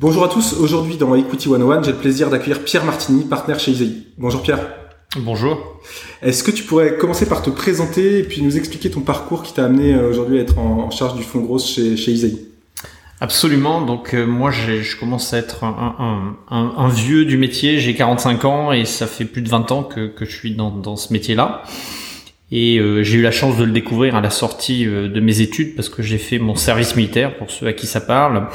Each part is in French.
Bonjour à tous, aujourd'hui dans Equity 101, j'ai le plaisir d'accueillir Pierre Martini, partenaire chez Isaïe. Bonjour Pierre. Bonjour. Est-ce que tu pourrais commencer par te présenter et puis nous expliquer ton parcours qui t'a amené euh, aujourd'hui à être en, charge du fonds gros chez, chez Isaïe? Absolument. Donc euh, moi, je commence à être un, un, un, vieux du métier. J'ai 45 ans et ça fait plus de 20 ans que, que je suis dans, dans ce métier-là. Et euh, j'ai eu la chance de le découvrir à la sortie de mes études parce que j'ai fait mon service militaire, pour ceux à qui ça parle.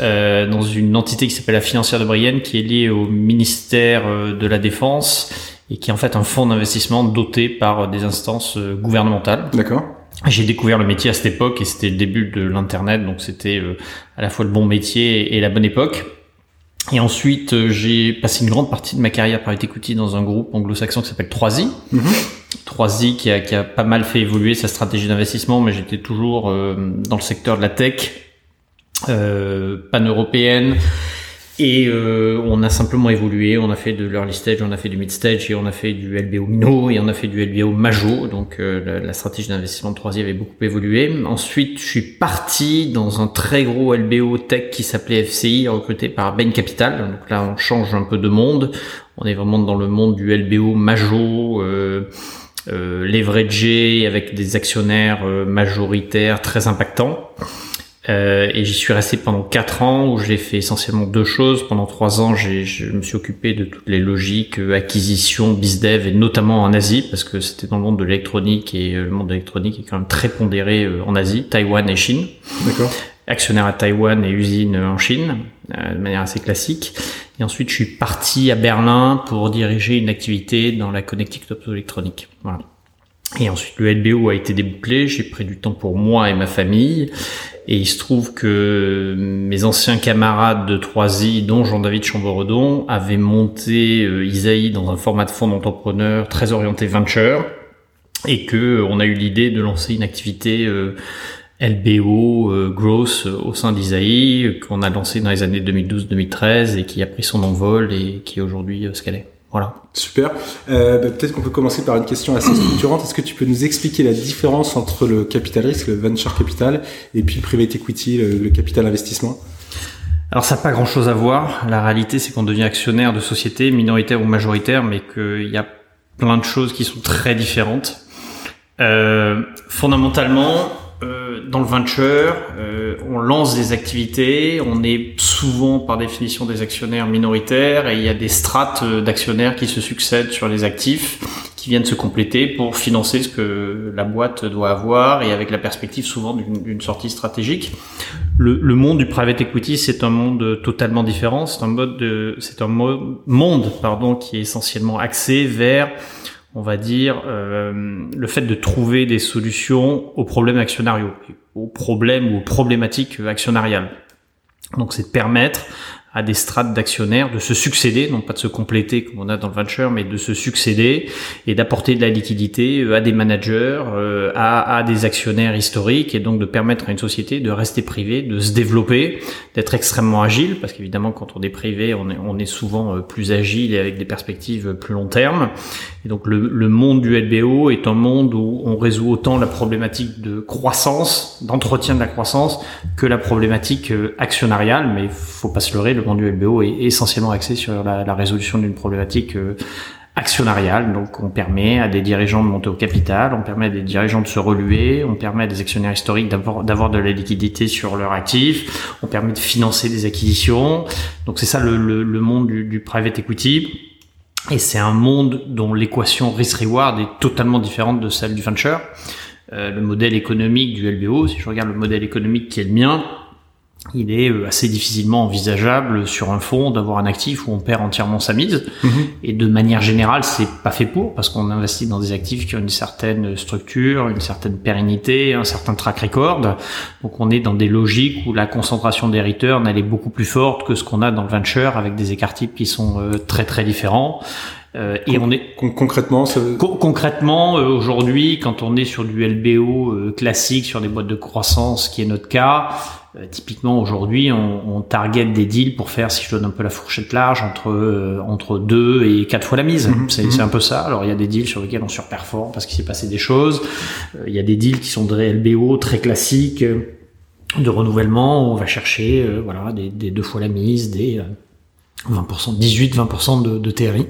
Euh, dans une entité qui s'appelle la Financière de Brienne, qui est liée au ministère euh, de la Défense et qui est en fait un fonds d'investissement doté par des instances euh, gouvernementales. D'accord. J'ai découvert le métier à cette époque et c'était le début de l'internet, donc c'était à la fois le bon métier et la bonne époque. Et ensuite, j'ai passé une grande partie de ma carrière par equity dans un groupe anglo-saxon qui s'appelle 3i. 3i qui a, qui a, pas mal fait évoluer sa stratégie d'investissement, mais j'étais toujours dans le secteur de la tech euh, pan-européenne. Et euh, on a simplement évolué, on a fait de l'early stage, on a fait du mid stage et on a fait du LBO minot et on a fait du LBO major. Donc euh, la, stratégie d'investissement de troisième avait beaucoup évolué. Ensuite, je suis parti dans un très gros LBO tech qui s'appelait FCI, recruté par Bain Capital. Donc là, on change un peu de monde. On est vraiment dans le monde du LBO major. Euh, euh, leveragé avec des actionnaires majoritaires très impactants. Euh, et j'y suis resté pendant quatre ans où j'ai fait essentiellement deux choses. Pendant trois ans, je me suis occupé de toutes les logiques, euh, acquisition, bizdev, et notamment en Asie, parce que c'était dans le monde de l'électronique et euh, le monde de l'électronique est quand même très pondéré en Asie, Taïwan et Chine. D'accord. Actionnaire à Taïwan et usine en Chine, de manière assez classique. Et ensuite, je suis parti à Berlin pour diriger une activité dans la connectique optoélectronique. Voilà. Et ensuite, le LBO a été débouclé. J'ai pris du temps pour moi et ma famille. Et il se trouve que mes anciens camarades de 3i, dont Jean-David Chamboredon, avaient monté euh, Isaïe dans un format de fonds d'entrepreneurs très orienté venture. Et que euh, on a eu l'idée de lancer une activité euh, LBO, euh, growth au sein d'Isaïe, qu'on a lancé dans les années 2012-2013 et qui a pris son envol et qui est aujourd'hui ce qu'elle est. Voilà. Super. Euh, bah, Peut-être qu'on peut commencer par une question assez structurante. Est-ce que tu peux nous expliquer la différence entre le capital risque, le venture capital, et puis le private equity, le, capital investissement? Alors ça n'a pas grand-chose à voir. La réalité, c'est qu'on devient actionnaire de sociétés minoritaires ou majoritaires, mais qu'il y a plein de choses qui sont très différentes. Euh, fondamentalement, euh, dans le venture, euh, on lance des activités, on est souvent par définition des actionnaires minoritaires et il y a des strates euh, d'actionnaires qui se succèdent sur les actifs qui viennent se compléter pour financer ce que la boîte doit avoir et avec la perspective souvent d'une sortie stratégique. Le, le, monde du private equity, c'est un monde totalement différent. C'est un mode, c'est un monde, pardon, qui est essentiellement axé vers on va dire, euh, le fait de trouver des solutions aux problèmes actionnariaux, aux problèmes ou aux problématiques actionnariales. Donc c'est de permettre à des strates d'actionnaires de se succéder, non pas de se compléter comme on a dans le venture, mais de se succéder et d'apporter de la liquidité euh, à des managers, euh, à, à, des actionnaires historiques et donc de permettre à une société de rester privée, de se développer, d'être extrêmement agile parce qu'évidemment quand on est privé, on est, on est souvent euh, plus agile et avec des perspectives plus long terme. Et donc le, le monde du LBO est un monde où on résout autant la problématique de croissance, d'entretien de la croissance, que la problématique actionnariale, mais faut pas se leurrer, du LBO est essentiellement axé sur la, résolution d'une problématique euh, actionnariale. Donc on permet à des dirigeants de monter au capital, on permet à des dirigeants de se reluer, on permet à des actionnaires historiques d'avoir de la liquidité sur leurs actifs, on permet de financer des acquisitions. Donc c'est ça le, monde du, private equity. Et c'est un monde dont l'équation risk-reward est totalement différente de celle du venture. Euh, le modèle économique du LBO, si je regarde le modèle économique qui est le mien, il est euh, assez difficilement envisageable sur un fonds d'avoir un actif où on perd entièrement sa mise. Mhm. Et de manière générale, c'est pas fait pour parce qu'on investit dans des actifs qui ont une certaine structure, une certaine pérennité, un certain track record. Donc on est dans des logiques où la concentration des returns elle est beaucoup plus forte que ce qu'on a dans le venture avec des écarts types qui sont euh, très très différents. Euh, et on est concrètement ça... concrètement euh, aujourd'hui quand on est sur du LBO euh, classique sur des boîtes de croissance qui est notre cas euh, typiquement aujourd'hui on, on, target des deals pour faire si je donne un peu la fourchette large entre entre deux et quatre fois la mise mhm. c'est mhm. un peu ça alors il y a des deals sur lesquels on surperforme parce qu'il s'est passé des choses il y a des deals qui sont des LBO très classiques de renouvellement où on va chercher voilà des, des, deux fois la mise des 20%, 18-20% de, de TRI.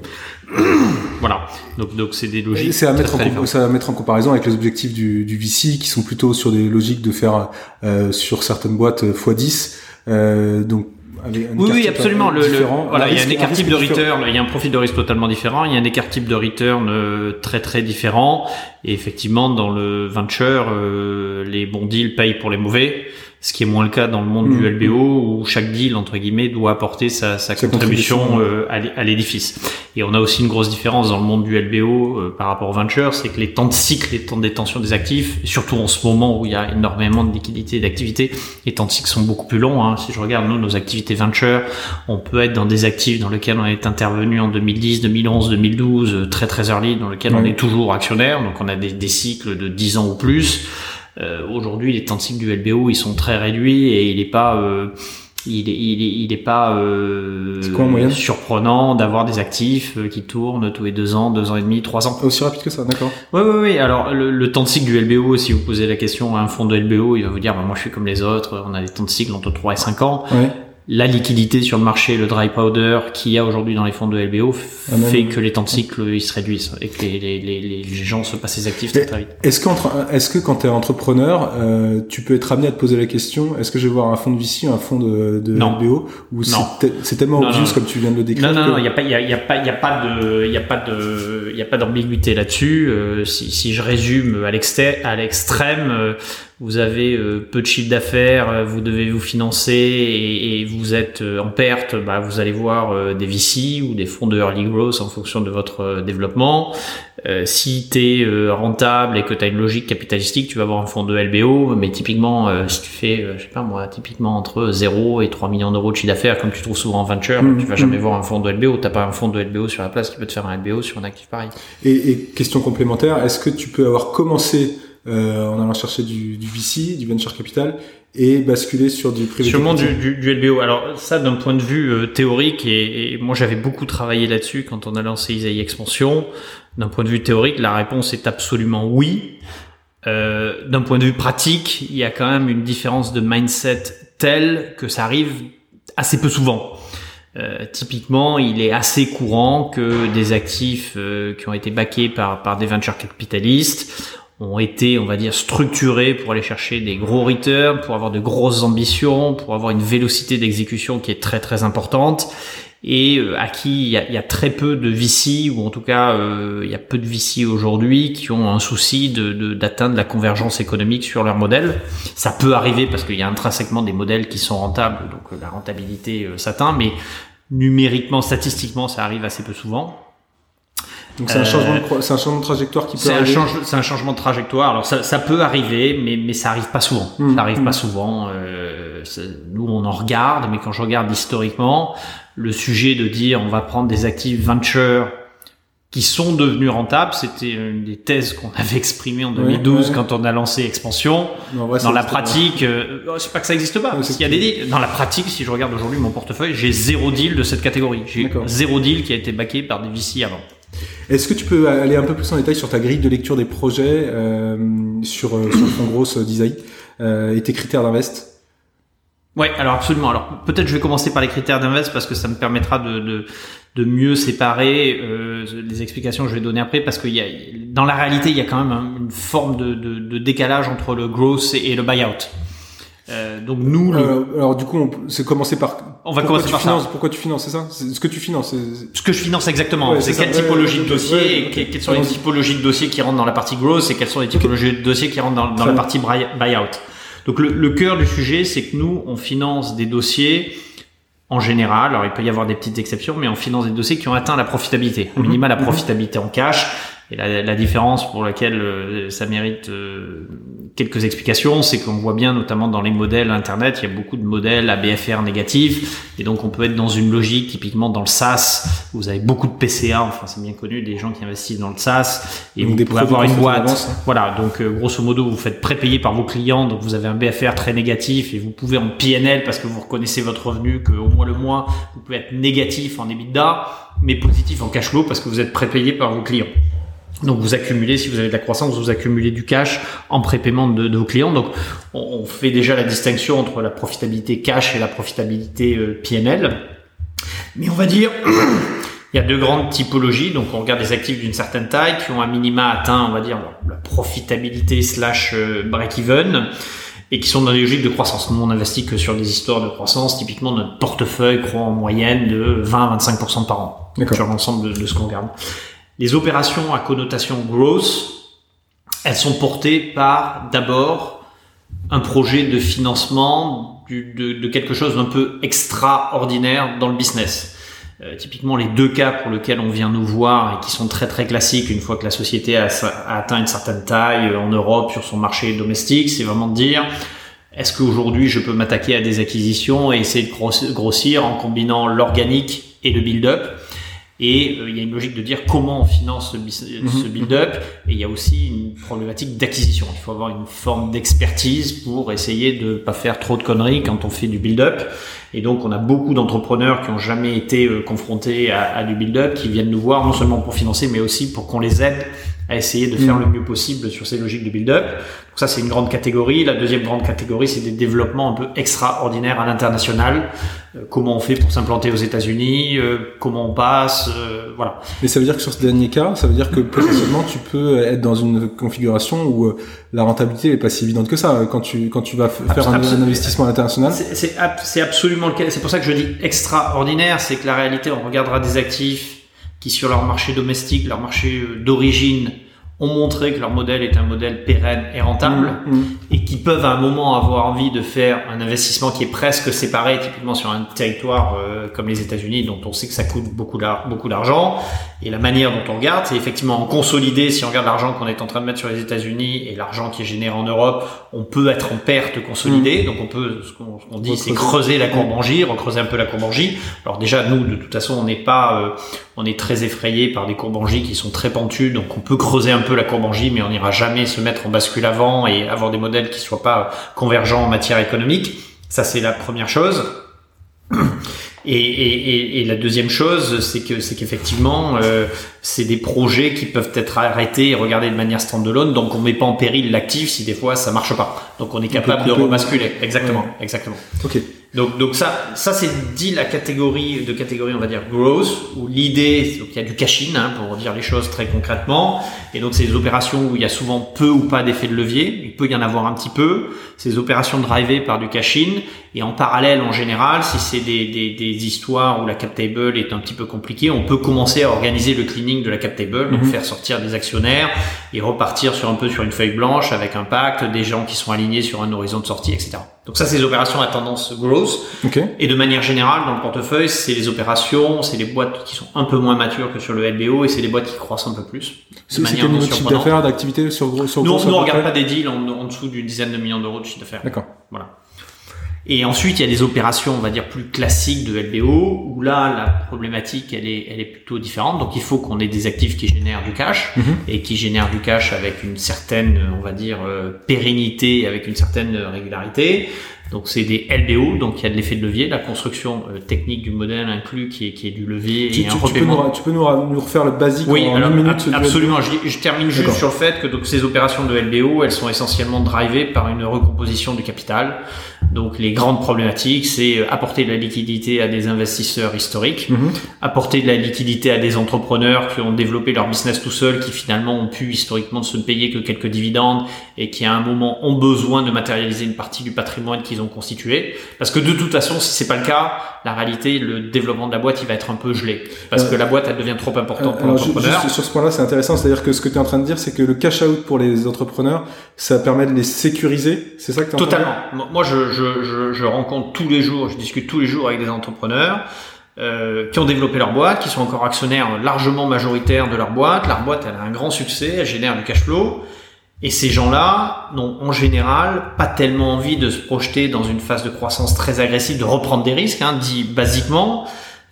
voilà. Donc, donc c'est des logiques. C'est à mettre en, à mettre en comparaison avec les objectifs du, du VC qui sont plutôt sur des logiques de faire euh, sur certaines boîtes x10. Euh, donc oui, oui, absolument. Le, voilà, il y a un écart type de return, il y a un profil de risque totalement différent, il y a un écart type de return euh, très très différent. Et effectivement, dans le venture, euh, les bons deals payent pour les mauvais ce qui est moins le cas dans le monde du mmh. LBO où chaque deal entre guillemets doit apporter sa, sa contribution, euh, à l'édifice. Et on a aussi une grosse différence dans le monde du LBO euh, par rapport au venture, c'est que les temps de cycle, les temps de détention des actifs, surtout en ce moment où il y a énormément de liquidités et d'activités, les temps de cycle sont beaucoup plus longs. Hein. Si je regarde nous nos activités venture, on peut être dans des actifs dans lesquels on est intervenu en 2010, 2011, 2012, très très early, dans lesquels on est toujours actionnaire, donc on a des, des cycles de 10 ans ou plus. Euh, Aujourd'hui, les temps de cycle du LBO, ils sont très réduits et il n'est pas euh, il est, il est, il est pas euh, surprenant d'avoir des actifs euh, qui tournent tous les deux ans, deux ans et demi, trois ans. Aussi rapide que ça, d'accord. Oui, oui, oui. Alors le, le, temps de cycle du LBO, si vous posez la question à un fonds de LBO, il va vous dire, bah, moi je suis comme les autres, on a des temps de cycle entre 3 et 5 ans. Ouais la liquidité sur le marché, le dry powder qu'il y a aujourd'hui dans les fonds de LBO ah, fait que les temps de cycle ils se réduisent et que les, les, les, les gens se passent les actifs très, très vite. Est-ce est que quand tu es entrepreneur, euh, tu peux être amené à te poser la question est-ce que je vais voir un fonds de VC, un fonds de, de LBO ou c'est tellement obvious comme tu viens de le décrire Non, non, non, il n'y a pas, il y a, y a pas, il y a pas de, il y a pas de, il y a pas d'ambiguïté là-dessus. Euh, si, si je résume à l'extrême, euh, vous avez euh, peu de chiffre d'affaires, euh, vous devez vous financer et, vous êtes euh, en perte, bah, vous allez voir des VC ou des fonds de early growth en fonction de votre développement. si tu es rentable et que tu as une logique capitalistique, tu vas avoir un fonds de LBO, mais typiquement, si tu fais, je sais pas moi, typiquement entre 0 et 3 millions d'euros de chiffre d'affaires, comme tu trouves souvent en venture, mmh, tu vas jamais mmh. voir un fonds de LBO, t'as pas un fonds de LBO sur la place qui peut te faire un LBO sur un actif pareil. Et, et question complémentaire, est-ce que tu peux avoir commencé euh, en allant chercher du, du, VC, du venture capital, et basculer sur du privé. Sûrement du, du, du, LBO. Alors ça, d'un point de vue euh, théorique, et, moi j'avais beaucoup travaillé là-dessus quand on a lancé Isaïe Expansion. D'un point de vue théorique, la réponse est absolument oui. Euh, d'un point de vue pratique, il y a quand même une différence de mindset telle que ça arrive assez peu souvent. Euh, typiquement, il est assez courant que des actifs euh, qui ont été backés par, par des venture capitalistes ont été, on va dire, structurés pour aller chercher des gros returns, pour avoir de grosses ambitions, pour avoir une vélocité d'exécution qui est très très importante et euh, à qui il y a, très peu de VC ou en tout cas euh, il y a peu de VC aujourd'hui qui ont un souci de d'atteindre la convergence économique sur leur modèle. Ça peut arriver parce qu'il y a intrinsèquement des modèles qui sont rentables, donc euh, la rentabilité s'atteint, mais numériquement, statistiquement, ça arrive assez peu souvent. Donc c'est un, changement de, c'est un changement de trajectoire qui peut c'est arriver. Un c'est un changement de trajectoire. Alors ça, ça peut arriver, mais, mais ça arrive pas souvent. Mmh, ça arrive pas mmh. souvent. Euh, nous on en regarde, mais quand je regarde historiquement, le sujet de dire on va prendre des actifs venture qui sont devenus rentables, c'était une des thèses qu'on avait exprimées en 2012 quand on a lancé Expansion. dans la pratique, euh, oh, c'est pas que ça existe pas. parce qu'il y a des deals. Dans la pratique, si je regarde aujourd'hui mon portefeuille, j'ai zéro deal de cette catégorie. J'ai zéro deal qui a été backé par des VC avant. Est-ce que tu peux aller un peu plus en détail sur ta grille de lecture des projets, euh, sur, euh, sur le fond gros d'Isaïe euh, et tes critères d'invest? Ouais, alors absolument. Alors peut-être je vais commencer par les critères d'invest parce que ça me permettra de, de, de mieux séparer euh, les explications que je vais donner après parce que y a, dans la réalité il y a quand même une forme de, de, de décalage entre le growth et le buyout. Euh, donc nous, le... alors, du coup, c'est commencer par On va pourquoi commencer par finances, ça. Pourquoi tu finances, c'est ça ce que tu finances. Ce que je finance exactement, Ouais, c'est quelle typologie Ouais, de dossier, ouais, et quelles sont les typologies de dossiers qui rentrent dans la partie growth et quelles sont les typologies de dossiers qui rentrent dans, la partie buy- buyout. Donc le, le cœur du sujet, c'est que nous, on finance des dossiers en général, alors il peut y avoir des petites exceptions, mais on finance des dossiers qui ont atteint la profitabilité, au Mhm. minima la Mhm. profitabilité en cash. Et la, la différence pour laquelle euh, ça mérite euh, quelques explications, c'est qu'on voit bien, notamment dans les modèles Internet, il y a beaucoup de modèles ABFR négatifs, et donc on peut être dans une logique, typiquement dans le SaaS, où vous avez beaucoup de PCA, enfin c'est bien connu, des gens qui investissent dans le SaaS, et Donc vous des pouvez avoir une boîte. hein. Voilà, donc euh, grosso modo, vous faites prépayer par vos clients, donc vous avez un BFR très négatif, et vous pouvez en PNL, parce que vous reconnaissez votre revenu, qu'au moins le mois, vous pouvez être négatif en EBITDA, mais positif en cash flow, parce que vous êtes prépayé par vos clients. Donc vous accumulez, si vous avez de la croissance, vous accumulez du cash en prépaiement de, de vos clients. Donc on, on fait déjà la distinction entre la profitabilité cash et la profitabilité euh, PNL. Mais on va dire, il y a deux grandes typologies. Donc on regarde des actifs d'une certaine taille qui ont un minima atteint, on va dire, la profitabilité slash euh, break-even et qui sont dans des logiques de croissance. Nous, on investit que sur des histoires de croissance. Typiquement, notre portefeuille croît en moyenne de 20-25% par an sur l'ensemble de, de ce qu'on regarde. Les opérations à connotation growth, elles sont portées par d'abord un projet de financement de, quelque chose d'un peu extraordinaire dans le business. Euh, typiquement, les deux cas pour lesquels on vient nous voir et qui sont très très classiques une fois que la société a, a atteint une certaine taille euh, en Europe sur son marché domestique, c'est vraiment de dire est-ce qu'aujourd'hui je peux m'attaquer à des acquisitions et essayer de gross- grossir en combinant l'organique et le build-up? Et euh, il y a une logique de dire comment on finance ce, ce build-up. Et il y a aussi une problématique d'acquisition. Il faut avoir une forme d'expertise pour essayer de pas faire trop de conneries quand on fait du build-up. Et donc, on a beaucoup d'entrepreneurs qui ont jamais été euh, confrontés à, à du build-up, qui viennent nous voir non seulement pour financer, mais aussi pour qu'on les aide à essayer de faire Mhm. le mieux possible sur ces logiques de build-up. Donc ça, c'est une grande catégorie. La deuxième grande catégorie, c'est des développements un peu extraordinaires à l'international. Euh, comment on fait pour s'implanter aux États-Unis euh, Comment on passe euh, Voilà. Mais ça veut dire que sur ce dernier cas, ça veut dire que potentiellement tu peux être dans une configuration où la rentabilité est pas si évidente que ça. Quand tu quand tu vas faire un, un investissement international, C'est c'est ab- c'est absolument le cas. C'est pour ça que je dis extraordinaire, c'est que la réalité, on regardera des actifs qui, sur leur marché domestique, leur marché euh, d'origine, ont montré que leur modèle est un modèle pérenne et rentable, Mm, mm. Et qui peuvent à un moment avoir envie de faire un investissement qui est presque séparé, typiquement sur un territoire euh, comme les États-Unis, dont on sait que ça coûte beaucoup d'ar- beaucoup d'argent. Et la manière dont on regarde, c'est effectivement en consolider. Si on regarde l'argent qu'on est en train de mettre sur les États-Unis et l'argent qui est généré en Europe, on peut être en perte consolidée. Donc on peut, ce qu'on ce dit, c'est creuser la courbe en J, recreuser un peu la courbe en J. Alors déjà, nous, de toute façon, on n'est pas, euh, on est très effrayé par des courbes en J qui sont très pentues, donc on peut creuser un peu la courbe en J, mais on n'ira jamais se mettre en bascule avant et avoir des modèles qui soient pas convergents en matière économique. Ça, c'est la première chose. Et, et, et, et la deuxième chose, c'est que c'est qu'effectivement, euh, c'est des projets qui peuvent être arrêtés et regardés de manière standalone, donc on met pas en péril l'actif si des fois ça marche pas. Donc on est capable de couper. rebasculer. Exactement, exactement. Ok. Donc, donc ça, ça c'est dit la catégorie de catégorie, on va dire growth, où l'idée, donc il y a du cash-in, hein, pour dire les choses très concrètement, et donc c'est des opérations où il y a souvent peu ou pas d'effet de levier, il peut y en avoir un petit peu, ces opérations drivées par du cash-in, et en parallèle, en général, si c'est des, des, des histoires où la cap table est un petit peu compliquée, on peut commencer à organiser le cleaning de la cap table, donc Mhm. faire sortir des actionnaires et repartir sur un peu sur une feuille blanche avec un pacte, des gens qui sont alignés sur un horizon de sortie, etc. Donc ça, c'est des opérations à tendance growth. Ok. Et de manière générale, dans le portefeuille, c'est les opérations, c'est les boîtes qui sont un peu moins matures que sur le LBO et c'est les boîtes qui croissent un peu plus. C'est quel niveau de chiffre d'affaires, d'activité sur sur Nous, on peu regarde pas des deals en, en dessous d'une dizaine de millions d'euros de chiffre d'affaires. D'accord. Voilà. Et ensuite, il y a des opérations, on va dire, plus classiques de LBO, où là, la problématique, elle est, elle est plutôt différente. Donc, il faut qu'on ait des actifs qui génèrent du cash, Mhm. et qui génèrent du cash avec une certaine, on va dire, euh, pérennité, avec une certaine euh, régularité. Donc, c'est des LBO, donc il y a de l'effet de levier, la construction euh, technique du modèle inclus, qui est, qui est du levier Tu, et tu- un tu peux, nous, tu peux nous, refaire le basique Oui, en alors, une minute absolument. Je, je termine juste sur le fait que donc ces opérations de LBO, elles sont essentiellement drivées par une recomposition du capital. Donc les grandes problématiques, c'est euh, apporter de la liquidité à des investisseurs historiques, Mhm. apporter de la liquidité à des entrepreneurs qui ont développé leur business tout seuls, qui finalement ont pu historiquement ne se payer que quelques dividendes et qui à un moment ont besoin de matérialiser une partie du patrimoine qu'ils ont ont constitué. Parce que de toute façon, si c'est pas le cas, la réalité, le développement de la boîte, il va être un peu gelé. Parce que la boîte, elle devient trop importante pour l'entrepreneur. Sur ce point-là, c'est intéressant. C'est-à-dire que ce que tu es en train de dire, c'est que le cash out pour les entrepreneurs, ça permet de les sécuriser. C'est ça que tu Totalement. Moi, je, je, je, je rencontre tous les jours, je discute tous les jours avec des entrepreneurs. Euh, qui ont développé leur boîte, qui sont encore actionnaires largement majoritaires de leur boîte. Leur boîte, elle a un grand succès, elle génère du cash flow. Et ces gens-là n'ont en général pas tellement envie de se projeter dans une phase de croissance très agressive, de reprendre des risques, hein, dit basiquement,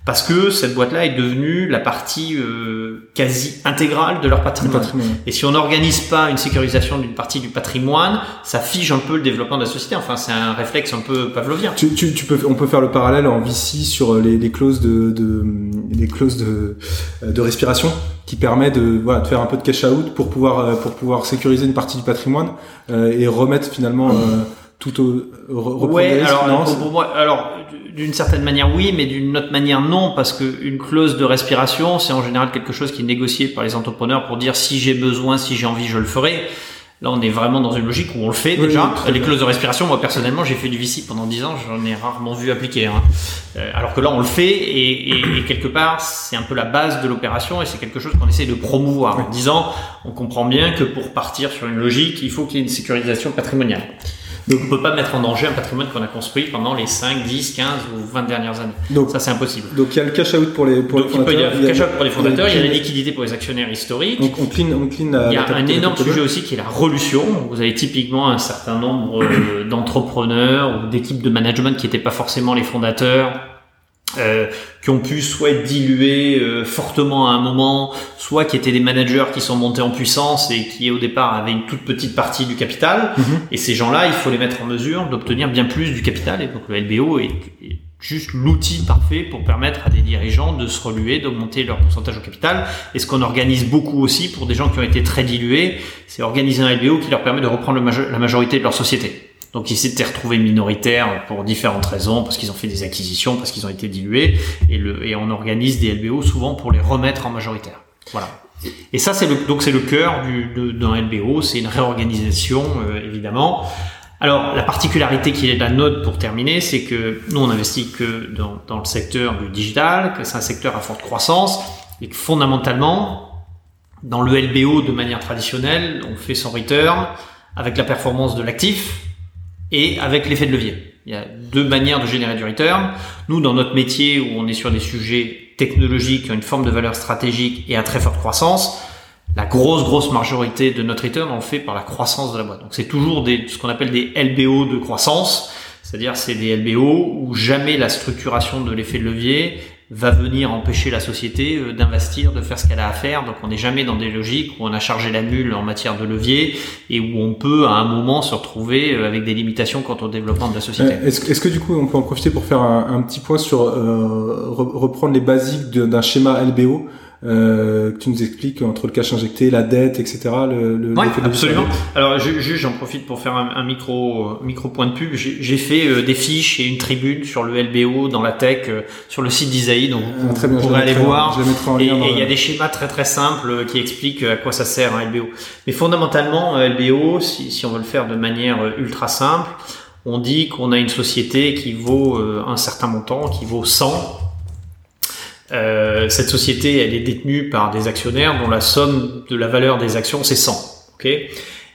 parce que cette boîte-là est devenue la partie euh, quasi intégrale de leur patrimoine. Et si on n'organise pas une sécurisation d'une partie du patrimoine, ça fige un peu le développement de la société. Enfin, c'est un réflexe un peu pavlovien. Tu, tu, tu, peux, on peut faire le parallèle en VC sur les, les clauses de, de les clauses de, de respiration qui permet de, voilà, de faire un peu de cash out pour pouvoir euh, pour pouvoir sécuriser une partie du patrimoine euh, et remettre finalement euh, tout au ouais, alors, pour, moi, alors d'une certaine manière oui, mais d'une autre manière non, parce que une clause de respiration, c'est en général quelque chose qui est négocié par les entrepreneurs pour dire si j'ai besoin, si j'ai envie, je le ferai. Là, on est vraiment dans une logique où on le fait déjà. les clauses de respiration, moi personnellement, j'ai fait du VC pendant 10 ans, j'en ai rarement vu appliquer. Hein. Euh, alors que là, on le fait et, et, et quelque part, c'est un peu la base de l'opération et c'est quelque chose qu'on essaie de promouvoir en disant, on comprend bien que pour partir sur une logique, il faut qu'il y ait une sécurisation patrimoniale. Donc, on peut pas mettre en danger un patrimoine qu'on a construit pendant les 5, 10, 15 ou 20 dernières années. Donc, ça, c'est impossible. Donc, il y a le cash out pour les, pour les fondateurs. Il y a le cash out pour les fondateurs, il y a la liquidité pour les actionnaires historiques. Donc, on clean, on clean la, Il y a un énorme sujet aussi qui est la relution. Vous avez typiquement un certain nombre euh, d'entrepreneurs ou d'équipes de management qui n'étaient pas forcément les fondateurs euh, qui ont pu soit être dilués euh, fortement à un moment, soit qui étaient des managers qui sont montés en puissance et qui au départ avaient une toute petite partie du capital. Mhm. Et ces gens-là, il faut les mettre en mesure d'obtenir bien plus du capital. Et donc le LBO est, juste l'outil parfait pour permettre à des dirigeants de se reluer, d'augmenter leur pourcentage au capital. Et ce qu'on organise beaucoup aussi pour des gens qui ont été très dilués, c'est organiser un LBO qui leur permet de reprendre la majorité de leur société. Donc ils s'étaient retrouvés minoritaires pour différentes raisons, parce qu'ils ont fait des acquisitions, parce qu'ils ont été dilués, et, le, et on organise des LBO souvent pour les remettre en majoritaire. Voilà. Et ça, c'est le, donc c'est le cœur d'un LBO, c'est une réorganisation euh, évidemment. Alors la particularité qui est la nôtre pour terminer, c'est que nous on investit que dans, dans le secteur du digital, que c'est un secteur à forte croissance, et que fondamentalement, dans le LBO de manière traditionnelle, on fait son return avec la performance de l'actif, et avec l'effet de levier. Il y a deux manières de générer du return. Nous, dans notre métier où on est sur des sujets technologiques qui ont une forme de valeur stratégique et à très forte croissance, la grosse, grosse majorité de notre return, on le fait par la croissance de la boîte. Donc c'est toujours des, ce qu'on appelle des LBO de croissance. C'est-à-dire c'est des LBO où jamais la structuration de l'effet de levier va venir empêcher la société euh, d'investir, de faire ce qu'elle a à faire. Donc on n'est jamais dans des logiques où on a chargé la mule en matière de levier et où on peut à un moment se retrouver euh, avec des limitations quant au développement de la société. Euh, est-ce, est que du coup on peut en profiter pour faire un, petit point sur reprendre les basiques d'un schéma LBO euh, que tu nous expliques entre le cash injecté, la dette, etc. Le, le ouais, absolument. Alors, juste, j'en profite pour faire un, un micro, micro point de pub. J'ai fait euh, des fiches et une tribune sur le LBO dans la tech, euh, sur le site d'Isaïe, donc ah, très bien, vous pourrez aller voir. et il y a des schémas très très simples euh, qui expliquent à quoi ça sert un LBO. Mais fondamentalement, LBO, si, si on veut le faire de manière ultra simple, on dit qu'on a une société qui vaut un certain montant, qui vaut 100 euh, cette société, elle est détenue par des actionnaires dont la somme de la valeur des actions, c'est 100. Okay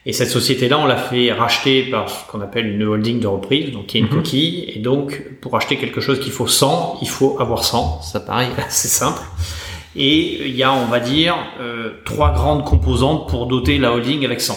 et cette société-là, on l'a fait racheter par ce qu'on appelle une holding de reprise, donc qui est une mhm. coquille. Et donc, pour acheter quelque chose qu'il faut 100, il faut avoir 100. Ça paraît assez simple. Et il y a, on va dire, euh, trois grandes composantes pour doter la holding avec 100.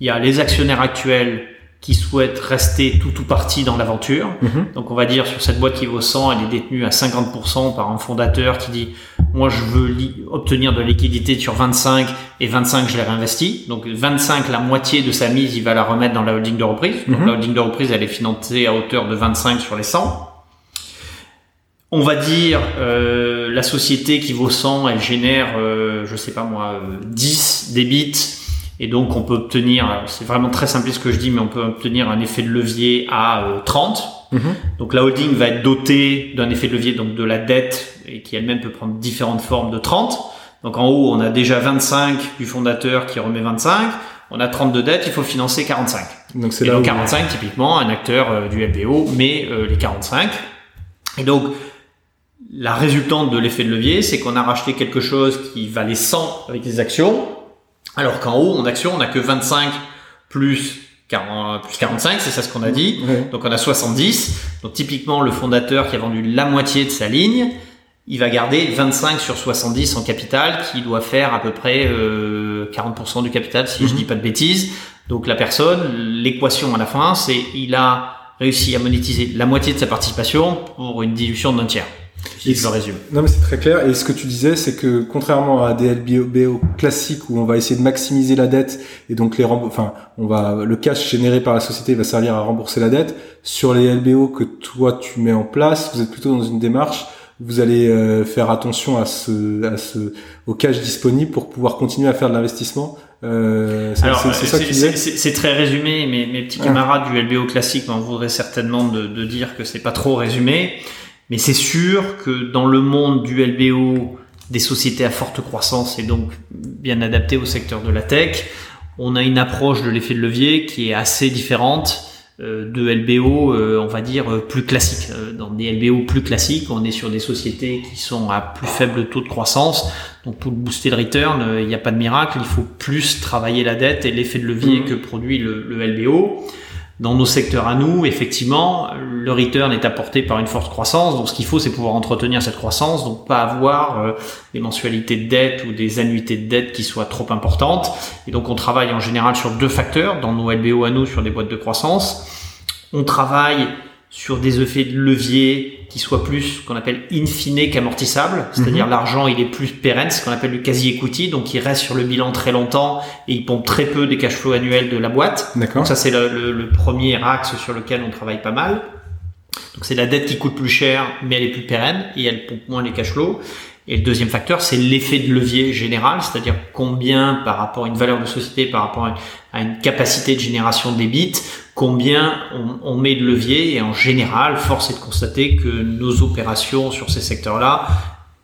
Il y a les actionnaires actuels qui souhaitent rester tout ou partie dans l'aventure. Mhm. Donc on va dire sur cette boîte qui vaut 100, elle est détenue à 50% par un fondateur qui dit moi je veux obtenir de la liquidité sur 25 et 25 je les réinvestis. Donc 25 la moitié de sa mise il va la remettre dans la holding de reprise. Donc mhm. la holding de reprise elle est financée à hauteur de 25 sur les 100. On va dire euh, la société qui vaut 100 elle génère euh, je sais pas moi 10 euh, débits et donc on peut obtenir, c'est vraiment très simple ce que je dis, mais on peut obtenir un effet de levier à 30. Euh, mhm. Donc la holding va être dotée d'un effet de levier, donc de la dette, et qui elle-même peut prendre différentes formes de 30. Donc en haut, on a déjà 25 du fondateur qui remet 25. on a 32 dettes, il faut financer 45. Donc c'est là donc où- 45, typiquement, un acteur euh, du LBO met euh, les 45. Et donc, la résultante de l'effet de levier, c'est qu'on a racheté quelque chose qui valait 100 avec des actions, alors qu'en haut, en action, on n'a que 25 plus, 40, plus 45, c'est ça ce qu'on a dit. Donc on a 70. Donc typiquement, le fondateur qui a vendu la moitié de sa ligne, il va garder 25 sur 70 en capital, qui doit faire à peu près euh, 40% du capital, si je Mhm. dis pas de bêtises. Donc la personne, l'équation à la fin, c'est il a réussi à monétiser la moitié de sa participation pour une dilution d'un tiers. Et je le résume. Non, mais c'est très clair. Et ce que tu disais, c'est que contrairement à des LBO classiques où on va essayer de maximiser la dette et donc les enfin, on va le cash généré par la société va servir à rembourser la dette. Sur les LBO que toi tu mets en place, vous êtes plutôt dans une démarche où vous allez euh, faire attention à ce, à ce, au cash disponible pour pouvoir continuer à faire de l'investissement. Euh, c'est très résumé, mais mes petits Ah. camarades du LBO classique m'en voudraient certainement de, de dire que c'est pas trop résumé. Mais c'est sûr que dans le monde du LBO, des sociétés à forte croissance et donc bien adaptées au secteur de la tech, on a une approche de l'effet de levier qui est assez différente euh, de LBO, euh, on va dire, euh, plus classique. Dans des LBO plus classiques, on est sur des sociétés qui sont à plus faible taux de croissance. Donc pour booster le return, il n'y a pas de miracle, il faut plus travailler la dette et l'effet de levier Mhm. que produit le, le LBO. Dans nos secteurs à nous, effectivement, le return est apporté par une forte croissance. Donc, ce qu'il faut, c'est pouvoir entretenir cette croissance, donc pas avoir euh, des mensualités de dette ou des annuités de dette qui soient trop importantes. Et donc, on travaille en général sur deux facteurs dans nos LBO à nous, sur des boîtes de croissance. On travaille sur des effets de levier qui soient plus qu'on appelle in fine qu'amortissables, c'est-à-dire l'argent il est plus pérenne, ce qu'on appelle du quasi equity, donc il reste sur le bilan très longtemps et il pompe très peu des cash flows annuels de la boîte. D'accord. Ça c'est le, le- le premier axe sur lequel on travaille pas mal. Donc c'est la dette qui coûte plus cher, mais elle est plus pérenne et elle pompe moins les cash flows. Et le deuxième facteur, c'est l'effet de levier général, c'est-à-dire combien par rapport à une valeur de société, par rapport à une, à une capacité de génération des bits, combien on, met de levier. Et en général, force est de constater que nos opérations sur ces secteurs-là,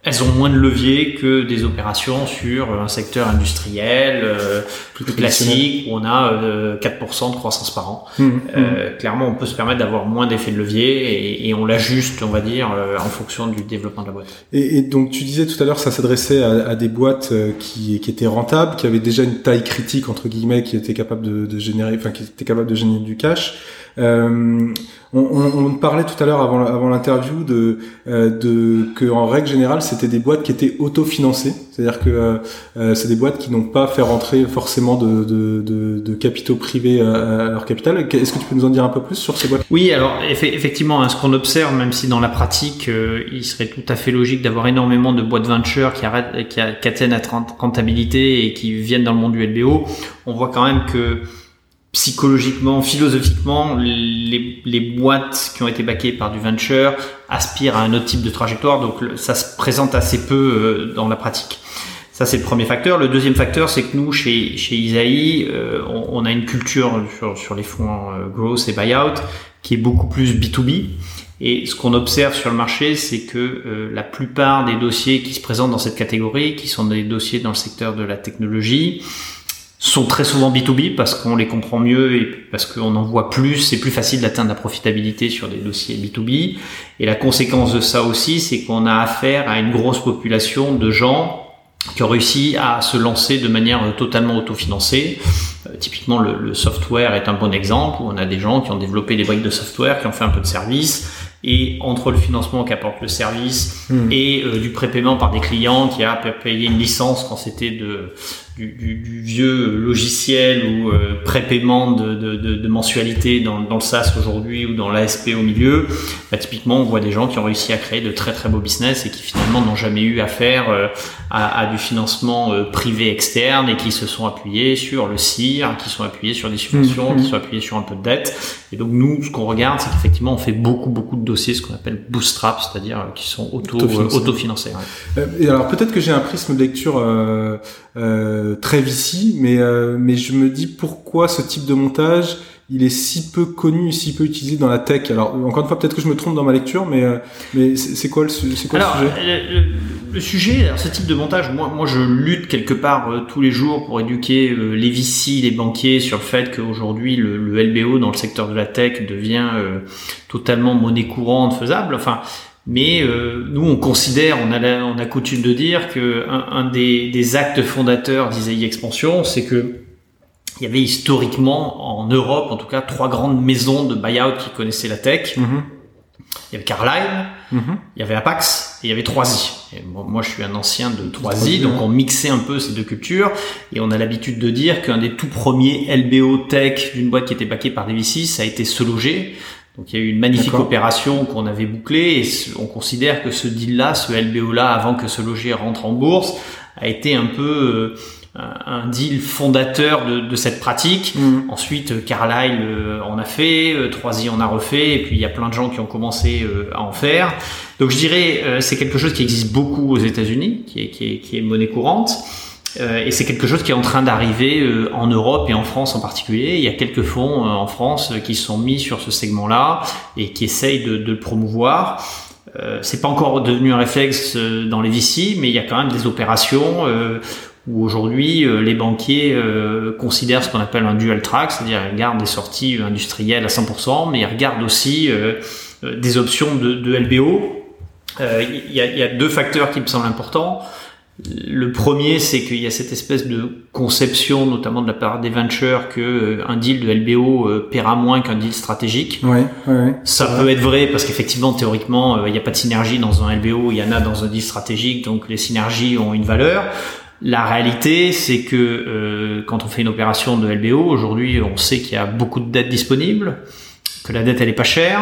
elles ont moins de levier que des opérations sur un secteur industriel euh, plus classique où on a euh, 4% de croissance par an. Mhm. Euh, clairement, on peut se permettre d'avoir moins d'effet de levier et, et on l'ajuste, on va dire, euh, en fonction du développement de la boîte. Et, et donc tu disais tout à l'heure, ça s'adressait à, à des boîtes euh, qui, qui étaient rentables, qui avaient déjà une taille critique entre guillemets, qui étaient capables de, de générer, enfin qui étaient capables de générer du cash. Euh, on, parlait tout à l'heure avant, l'interview de, euh, de que en règle générale c'était des boîtes qui étaient autofinancées, c'est-à-dire que euh, c'est des boîtes qui n'ont pas fait rentrer forcément de, capitaux privés à, leur capital. Est-ce que tu peux nous en dire un peu plus sur ces boîtes? Oui, alors effe- effectivement, hein, ce qu'on observe, même si dans la pratique, il serait tout à fait logique d'avoir énormément de boîtes venture qui, arrêtent, qui, qui atteignent rent- rentabilité et qui viennent dans le monde du LBO, on voit quand même que psychologiquement, philosophiquement, les, les boîtes qui ont été backées par du venture aspirent à un autre type de trajectoire, donc ça se présente assez peu euh, dans la pratique. Ça, c'est le premier facteur. Le deuxième facteur, c'est que nous, chez, chez Isaïe, euh, on, on a une culture sur, sur les fonds euh, growth et buyout qui est beaucoup plus B2B. Et ce qu'on observe sur le marché, c'est que euh, la plupart des dossiers qui se présentent dans cette catégorie, qui sont des dossiers dans le secteur de la technologie, sont très souvent B2B parce qu'on les comprend mieux et parce qu'on en voit plus, c'est plus facile d'atteindre la profitabilité sur des dossiers B2B. Et la conséquence de ça aussi, c'est qu'on a affaire à une grosse population de gens qui ont réussi à se lancer de manière totalement autofinancée. Euh, typiquement, le, le software est un bon exemple où on a des gens qui ont développé des briques de software, qui ont fait un peu de service, et entre le financement qu'apporte le service Mhm. et euh, du prépaiement par des clients qui a payé une licence quand c'était de du, du, du vieux logiciel ou euh, prépaiement de, de, de, de mensualité dans, dans le SaaS aujourd'hui ou dans l'ASP au milieu, bah, typiquement on voit des gens qui ont réussi à créer de très très beaux business et qui finalement n'ont jamais eu affaire euh, à, à du financement euh, privé externe et qui se sont appuyés sur le CIR, qui sont appuyés sur des subventions, Mhm. qui sont appuyés sur un peu de dette. Et donc nous, ce qu'on regarde, c'est qu'effectivement on fait beaucoup beaucoup de dossiers, ce qu'on appelle bootstrap, c'est-à-dire euh, qui sont auto Autofinancés. autofinancés. ouais. Et alors peut-être que j'ai un prisme de lecture euh, euh, très vici, mais euh, mais je me dis pourquoi ce type de montage il est si peu connu, si peu utilisé dans la tech. Alors encore une fois peut-être que je me trompe dans ma lecture, mais euh, mais c'est quoi le su- c'est quoi Alors, le sujet le- sujet, ce type de montage, moi, moi je lutte quelque part euh, tous les jours pour éduquer euh, les VC, les banquiers sur le fait qu'aujourd'hui le, le, LBO dans le secteur de la tech devient euh, totalement monnaie courante, faisable. Enfin, mais nous on considère, on a, on a coutume de dire que un, un des, des, actes fondateurs d'Isaïe Expansion, c'est que il y avait historiquement en Europe, en tout cas, trois grandes maisons de buyout qui connaissaient la tech. Mm-hmm. Il y avait Carlyle, mhm. il y avait Apax et il y avait 3i. moi, je suis un ancien de 3i, donc on mixait un peu ces deux cultures et on a l'habitude de dire qu'un des tout premiers LBO tech d'une boîte qui était backée par des VC, ça a été se loger. Donc il y a eu une magnifique opération qu'on avait bouclée et on considère que ce deal-là, ce LBO-là, avant que se loger rentre en bourse, a été un peu euh, un deal fondateur de, de cette pratique. Mm. Ensuite, euh, Carlyle euh, en a fait, euh, Troisy en a refait, et puis il y a plein de gens qui ont commencé à en faire. Donc je dirais, c'est quelque chose qui existe beaucoup aux États-Unis, qui est, qui, est, qui est monnaie courante. Et c'est quelque chose qui est en train d'arriver en Europe et en France en particulier. Il y a quelques fonds en France qui sont mis sur ce segment-là et qui essayent de, le promouvoir. Euh, c'est pas encore devenu un réflexe dans les VC, mais il y a quand même des opérations euh, où aujourd'hui euh, les banquiers euh, considèrent ce qu'on appelle un dual track, c'est-à-dire ils regardent des sorties industrielles à 100%, mais ils regardent aussi euh, des options de, LBO. Il y, a, deux facteurs qui me semblent importants. Le premier, c'est qu'il y a cette espèce de conception, notamment de la part des ventures, que un deal de LBO paiera moins qu'un deal stratégique. Ouais, ouais, ça peut être vrai parce qu'effectivement, théoriquement, il n'y a pas de synergie dans un LBO, il y en a dans un deal stratégique, donc les synergies ont une valeur. La réalité, c'est que euh, quand on fait une opération de LBO, aujourd'hui, on sait qu'il y a beaucoup de dettes disponibles, que la dette elle est pas chère.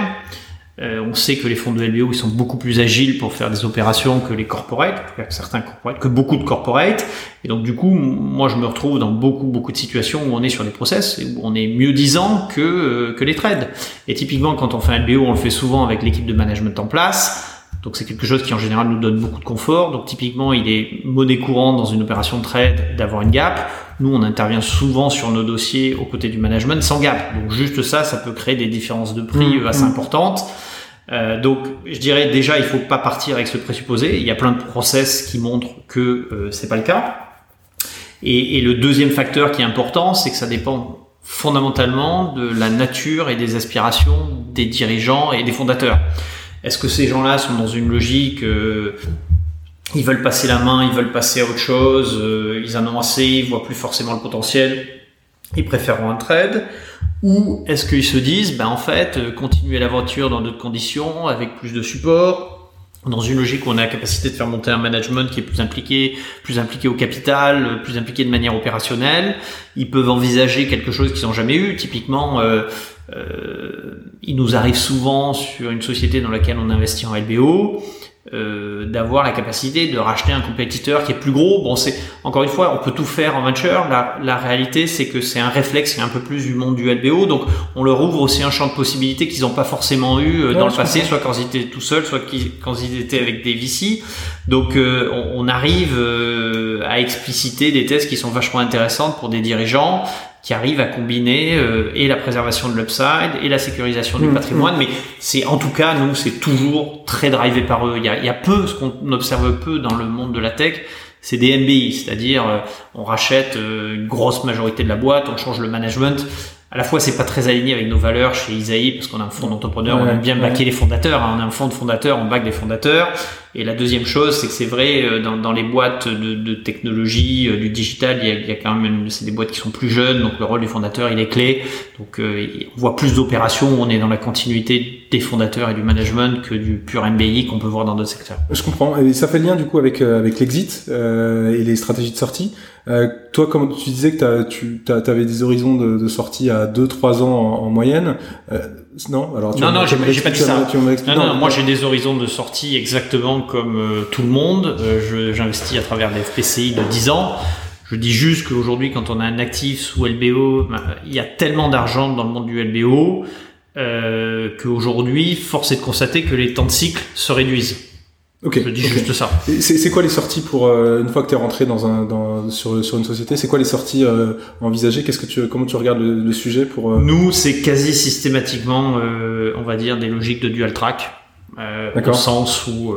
Euh, on sait que les fonds de LBO ils sont beaucoup plus agiles pour faire des opérations que les corporates, que certains corporates, que beaucoup de corporates. Et donc du coup, moi je me retrouve dans beaucoup beaucoup de situations où on est sur des process où on est mieux disant que euh, que les trades. Et typiquement, quand on fait un LBO, on le fait souvent avec l'équipe de management en place. Donc c'est quelque chose qui en général nous donne beaucoup de confort. Donc typiquement, il est monnaie courante dans une opération de trade d'avoir une gap. Nous, on intervient souvent sur nos dossiers aux côtés du management sans gap. Donc juste ça, ça peut créer des différences de prix mmh, assez mmh. importantes. Euh, donc je dirais déjà, il faut pas partir avec ce présupposé. Il y a plein de process qui montrent que euh, c'est pas le cas. Et, et le deuxième facteur qui est important, c'est que ça dépend fondamentalement de la nature et des aspirations des dirigeants et des fondateurs. Est-ce que ces gens-là sont dans une logique euh, ils veulent passer la main, ils veulent passer à autre chose, euh, ils en ont assez, ils voient plus forcément le potentiel, ils préfèrent un trade Ou est-ce qu'ils se disent, ben en fait, euh, continuer l'aventure dans d'autres conditions, avec plus de support, dans une logique où on a la capacité de faire monter un management qui est plus impliqué, plus impliqué au capital, plus impliqué de manière opérationnelle. Ils peuvent envisager quelque chose qu'ils n'ont jamais eu. Typiquement, euh, euh, il nous arrive souvent sur une société dans laquelle on investit en LBO euh, d'avoir la capacité de racheter un compétiteur qui est plus gros. Bon, c'est encore une fois, on peut tout faire en venture. La, la réalité, c'est que c'est un réflexe qui est un peu plus du monde du LBO, donc on leur ouvre aussi un champ de possibilités qu'ils n'ont pas forcément eu euh, dans le passé, soit quand ils étaient tout seuls, soit quand ils étaient avec des VC. Donc, euh, on, on, arrive euh, à expliciter des tests qui sont vachement intéressantes pour des dirigeants qui arrive à combiner euh, et la préservation de l'upside et la sécurisation du mmh, patrimoine. Mmh. Mais c'est en tout cas, nous, c'est toujours très drivé par eux. Il y a, il y a peu, ce qu'on observe peu dans le monde de la tech, c'est des MBI, c'est-à-dire euh, on rachète euh, une grosse majorité de la boîte, on change le management. À la fois, c'est pas très aligné avec nos valeurs chez Isaïe parce qu'on a un fonds d'entrepreneurs, on aime bien baquer les fondateurs. Hein. on a un fonds de fondateurs, on back des fondateurs. Et la deuxième chose, c'est que c'est vrai, euh, dans, dans, les boîtes de, de technologie, euh, du digital, il y, a, il y a, quand même, c'est des boîtes qui sont plus jeunes, donc le rôle du fondateur, il est clé. Donc euh, on voit plus d'opérations on est dans la continuité des fondateurs et du management que du pur MBI qu'on peut voir dans d'autres secteurs. Je comprends. Et ça fait lien du coup avec, avec l'exit euh, et les stratégies de sortie. Euh, toi, comme tu disais que tu avais des horizons de, de, sortie à 2-3 ans en, en moyenne, euh, non Alors tu non, non, j'ai pas dit ça. non, non, moi j'ai des horizons de sortie exactement comme euh, tout le monde. Euh, J'investis à travers les FPCI de 10 ans. Je dis juste qu'aujourd'hui, quand on a un actif sous LBO, ben, il y a tellement d'argent dans le monde du LBO euh, qu'aujourd'hui, force est de constater que les temps de cycle se réduisent. Ok. Je dis juste ça. C'est quoi les sorties pour euh, une fois que tu es rentré dans un dans, sur sur une société C'est quoi les sorties euh, envisagées? Qu'est-ce que tu comment tu regardes le, le sujet pour euh... Nous, c'est quasi systématiquement, euh, on va dire, des logiques de dual track, au sens où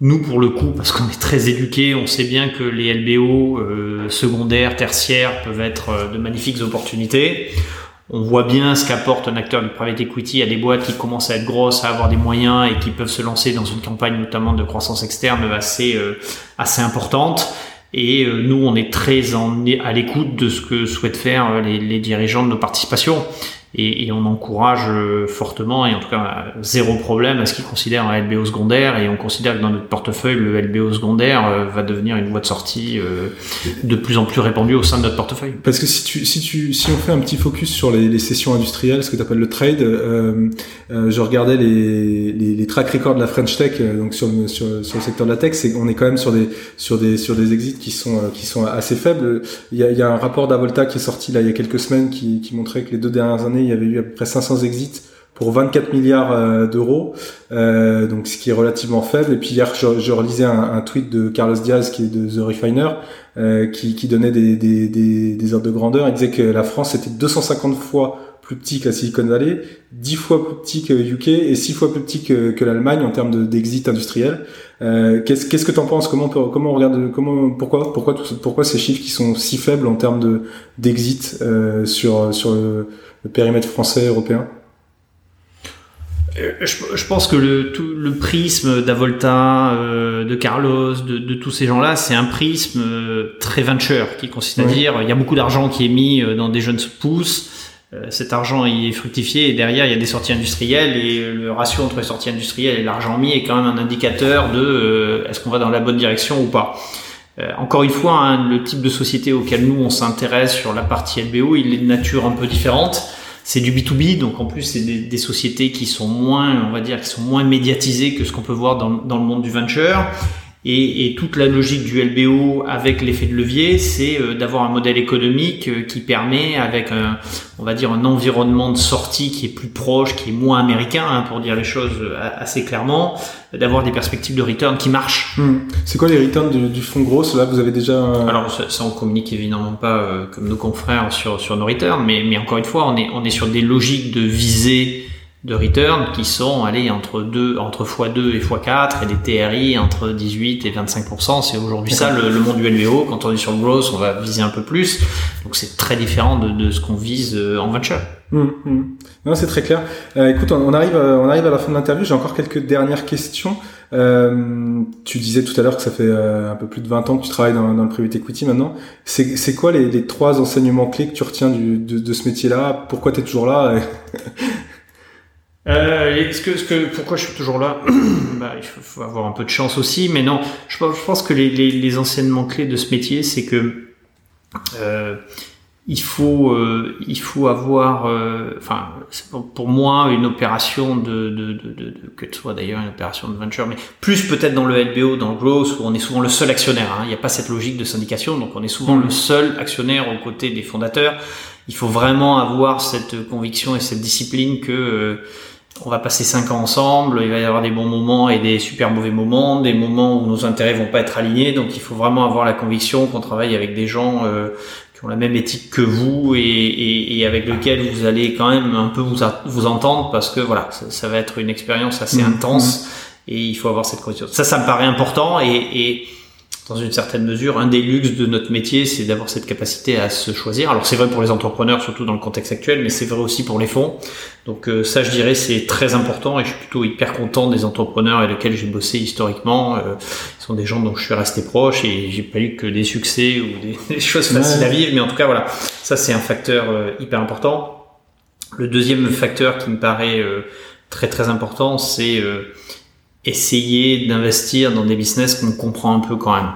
Nous, pour le coup, parce qu'on est très éduqués, on sait bien que les LBO euh, secondaires, tertiaires peuvent être euh, de magnifiques opportunités. On voit bien ce qu'apporte un acteur du private equity à des boîtes qui commencent à être grosses, à avoir des moyens et qui peuvent se lancer dans une campagne notamment de croissance externe assez euh, importante. Et euh, nous, on est très en, à l'écoute de ce que souhaitent faire les, les dirigeants de nos participations et, on encourage euh, fortement et en tout cas zéro problème à ce qu'ils considèrent un LBO secondaire et on considère que dans notre portefeuille le LBO secondaire euh, va devenir une voie de sortie euh, de plus en plus répandue au sein de notre portefeuille. Parce que si tu si tu si on fait un petit focus sur les, les sessions industrielles, ce que tu appelles le trade, euh, je regardais les, les, les track records de la French Tech donc sur sur, le secteur de la tech, on est quand même sur des sur des sur des exits qui sont qui sont assez faibles. Il y a, un rapport d'Avolta qui est sorti là il y a quelques semaines qui montrait que les deux dernières années il y avait eu à peu près 500 exits pour 24 milliards euh, d'euros, euh, donc ce qui est relativement faible. Et puis hier, je, relisais un, tweet de Carlos Diaz, qui est de The Refiner, euh, qui, qui, donnait des, des, des, ordres de grandeur. Il disait que la France était 250 fois plus petit que la Silicon Valley, 10 fois plus petit que UK et 6 fois plus petit que, l'Allemagne en termes d'exit industriel. Euh, qu'est-ce, que tu en penses? Comment comment on regarde comment pourquoi pourquoi pourquoi ces chiffres qui sont si faibles en termes de d'exit sur sur le, le périmètre français européen euh, je, pense que le, tout, le prisme d'Avolta, euh, de Carlos, de, de tous ces gens-là, c'est un prisme euh, très venture, qui consiste à dire il y a beaucoup d'argent qui est mis dans des jeunes pousses, cet argent il est fructifié et derrière il y a des sorties industrielles et le ratio entre les sorties industrielles et l'argent mis est quand même un indicateur de est-ce qu'on va dans la bonne direction ou pas. Encore une fois, hein, le type de société auquel nous on s'intéresse sur la partie LBO, il est de nature un peu différente c'est du B2B, donc en plus c'est des, des, sociétés qui sont moins, on va dire, qui sont moins médiatisées que ce qu'on peut voir dans, dans, le monde du venture. Et, et, toute la logique du LBO avec l'effet de levier, c'est euh, d'avoir un modèle économique euh, qui permet, avec un, on va dire un environnement de sortie qui est plus proche, qui est moins américain, hein, pour dire les choses euh, assez clairement, d'avoir des perspectives de return qui marchent. Hmm. C'est quoi les returns du, du fonds gros? Là, vous avez déjà. Alors ça, ça, on communique évidemment pas comme nos confrères sur sur nos returns, mais mais encore une fois, on est on est sur des logiques de visée de return qui sont allés entre 2 entre x2 et x4 et des TRI entre 18 et 25% c'est aujourd'hui ça le, le, monde du LBO quand on est sur le growth on va viser un peu plus. Donc c'est très différent de, de ce qu'on vise euh, en venture. Mmh, mmh. non c'est très clair. Euh, écoute on, arrive euh, on arrive à la fin de l'interview. J'ai encore quelques dernières questions. Euh, tu disais tout à l'heure que ça fait euh, un peu plus de 20 ans que tu travailles dans, dans le private equity maintenant. C'est quoi les, les, trois enseignements clés que tu retiens du, de, de ce métier-là? Pourquoi tu es toujours là? euh, ce que, ce que, pourquoi je suis toujours là? Bah, Il faut, avoir un peu de chance aussi, mais non. Je, pense que les, les, les, enseignements clés de ce métier, c'est que euh, il faut, euh, il faut avoir, euh, enfin, pour moi, une opération de, de, de, de, que ce soit d'ailleurs une opération de venture, mais plus peut-être dans le LBO, dans le growth, où on est souvent le seul actionnaire. Hein. Il n'y a pas cette logique de syndication, donc on est souvent le seul actionnaire aux côtés des fondateurs. Il faut vraiment avoir cette conviction et cette discipline que euh, on va passer cinq ans ensemble, il va y avoir des bons moments et des super mauvais moments, des moments où nos intérêts vont pas être alignés, donc il faut vraiment avoir la conviction qu'on travaille avec des gens euh, qui ont la même éthique que vous et, et, et, avec lesquels vous allez quand même un peu vous, vous entendre parce que voilà, ça, ça va être une expérience assez mmh. intense et il faut avoir cette conviction. Ça, ça me paraît important et, et dans une certaine mesure, un des luxes de notre métier, c'est d'avoir cette capacité à se choisir. Alors c'est vrai pour les entrepreneurs, surtout dans le contexte actuel, mais c'est vrai aussi pour les fonds. Donc euh, ça, je dirais, c'est très important et je suis plutôt hyper content des entrepreneurs avec lesquels j'ai bossé historiquement. Euh, ils sont des gens dont je suis resté proche et j'ai pas eu que des succès ou des, des choses faciles à vivre, mais en tout cas voilà, ça c'est un facteur euh, hyper important. Le deuxième facteur qui me paraît euh, très très important, c'est essayer d'investir dans des business qu'on comprend un peu quand même,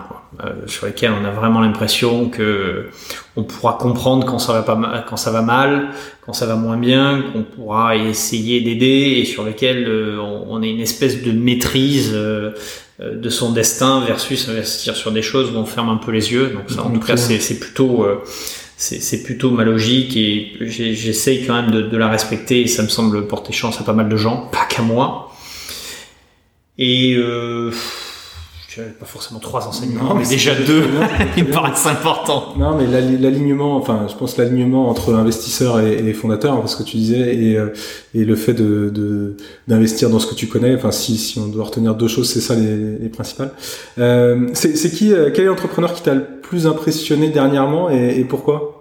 euh, sur lesquels on a vraiment l'impression que on pourra comprendre quand ça va pas mal, quand ça va mal, quand ça va moins bien, qu'on pourra essayer d'aider et sur lesquels euh, on, on, a une espèce de maîtrise euh, euh, de son destin versus investir sur des choses où on ferme un peu les yeux. Donc ça, en tout cas, c'est plutôt c'est plutôt ma logique et j'essaye quand même de, de la respecter et ça me semble porter chance à pas mal de gens, pas qu'à moi. Et euh, je pas forcément trois enseignements, mais, déjà deux, il me paraissent importants. Non, mais l'alignement, enfin, je pense l'alignement entre investisseurs et, les fondateurs, hein, parce que tu disais, et, euh, et le fait de d'investir dans ce que tu connais. Enfin, si, si on doit retenir deux choses, c'est ça les, les principales. Euh, c'est qui, euh, quel est l'entrepreneur qui t'a le plus impressionné dernièrement et, et pourquoi?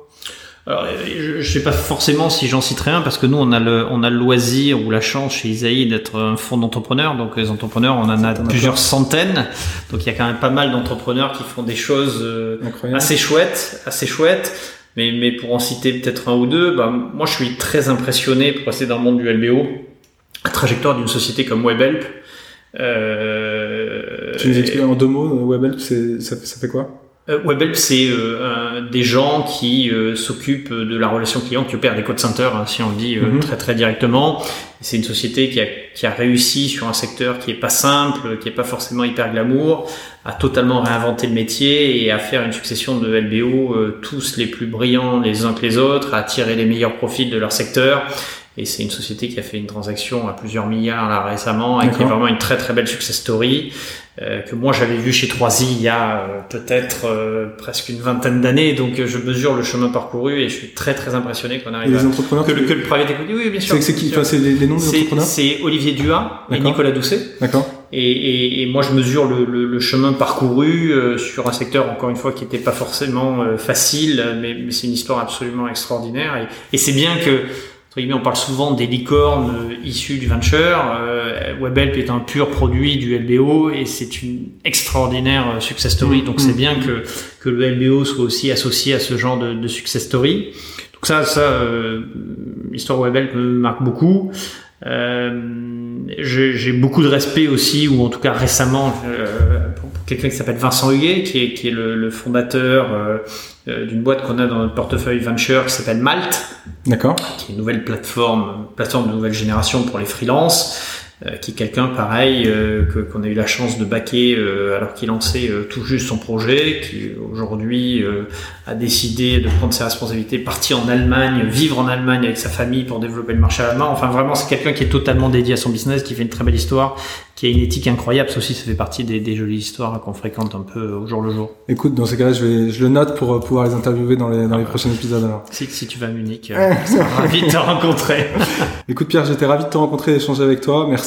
Alors, je, je sais pas forcément si j'en citerai un parce que nous on a le on a le loisir ou la chance chez Isaïe d'être un fonds d'entrepreneurs. Donc les entrepreneurs, on en a plusieurs centaines. Donc il y a quand même pas mal d'entrepreneurs qui font des choses euh, assez chouettes, assez chouettes. Mais mais pour en citer peut-être un ou deux, bah, moi je suis très impressionné pour passer dans le monde du LBO, la trajectoire d'une société comme WebHelp. Euh, tu nous expliques en deux mots, WebHelp, ça, ça fait quoi? euh, WebHelp, c'est euh, des gens qui euh, s'occupent de la relation client, qui opèrent des code centers, hein, si on le dit mhm. très très directement. C'est une société qui a, qui a réussi sur un secteur qui est pas simple, qui est pas forcément hyper glamour, à totalement réinventer le métier et à faire une succession de LBO tous les plus brillants les uns que les autres, à tirer les meilleurs profits de leur secteur. Et c'est une société qui a fait une transaction à plusieurs milliards là récemment et qui est vraiment une très très belle success story. Euh, que moi j'avais vu chez 3i il y a euh, peut-être euh, presque une vingtaine d'années, donc je mesure le chemin parcouru et je suis très très impressionné qu'on arrive les à... entrepreneurs que, le, que le private equity, oui bien sûr. C'est qui enfin, C'est les, noms des entrepreneurs C'est Olivier Dua et Nicolas Doucet. D'accord. Et, et, et, moi je mesure le, le, le chemin parcouru sur un secteur encore une fois qui n'était pas forcément facile, mais, mais c'est une histoire absolument extraordinaire et, et c'est bien que on parle souvent des licornes euh, issues du venture. Euh, WebHelp est un pur produit du LBO et c'est une extraordinaire euh, success story. Donc c'est mm. bien que, que le LBO soit aussi associé à ce genre de, de success story. Donc ça, ça, euh, l'histoire WebHelp me marque beaucoup. Euh, j'ai beaucoup de respect aussi, ou en tout cas récemment, euh, quelqu'un qui s'appelle Vincent Huguet, qui est, qui est le, le fondateur euh, euh, d'une boîte qu'on a dans notre portefeuille venture qui s'appelle Malt. D'accord. Qui est une nouvelle plateforme, plateforme de nouvelle génération pour les freelances. Euh, qui est quelqu'un pareil euh, que qu'on a eu la chance de baquer euh, alors qu'il lançait tout juste son projet, qui aujourd'hui a décidé de prendre ses responsabilités, partir en Allemagne, vivre en Allemagne avec sa famille pour développer le marché allemand. Enfin vraiment c'est quelqu'un qui est totalement dédié à son business, qui fait une très belle histoire, qui a une éthique incroyable. Ça aussi ça fait partie des, des jolies histoires qu'on fréquente un peu au jour le jour. Écoute, dans ces cas-là, je, vais, je le note pour pouvoir les interviewer dans les, dans les prochains épisodes alors. Si, si tu vas à Munich, ravi de te rencontrer. Écoute Pierre, j'étais ravi de te rencontrer et d'échanger avec toi. Merci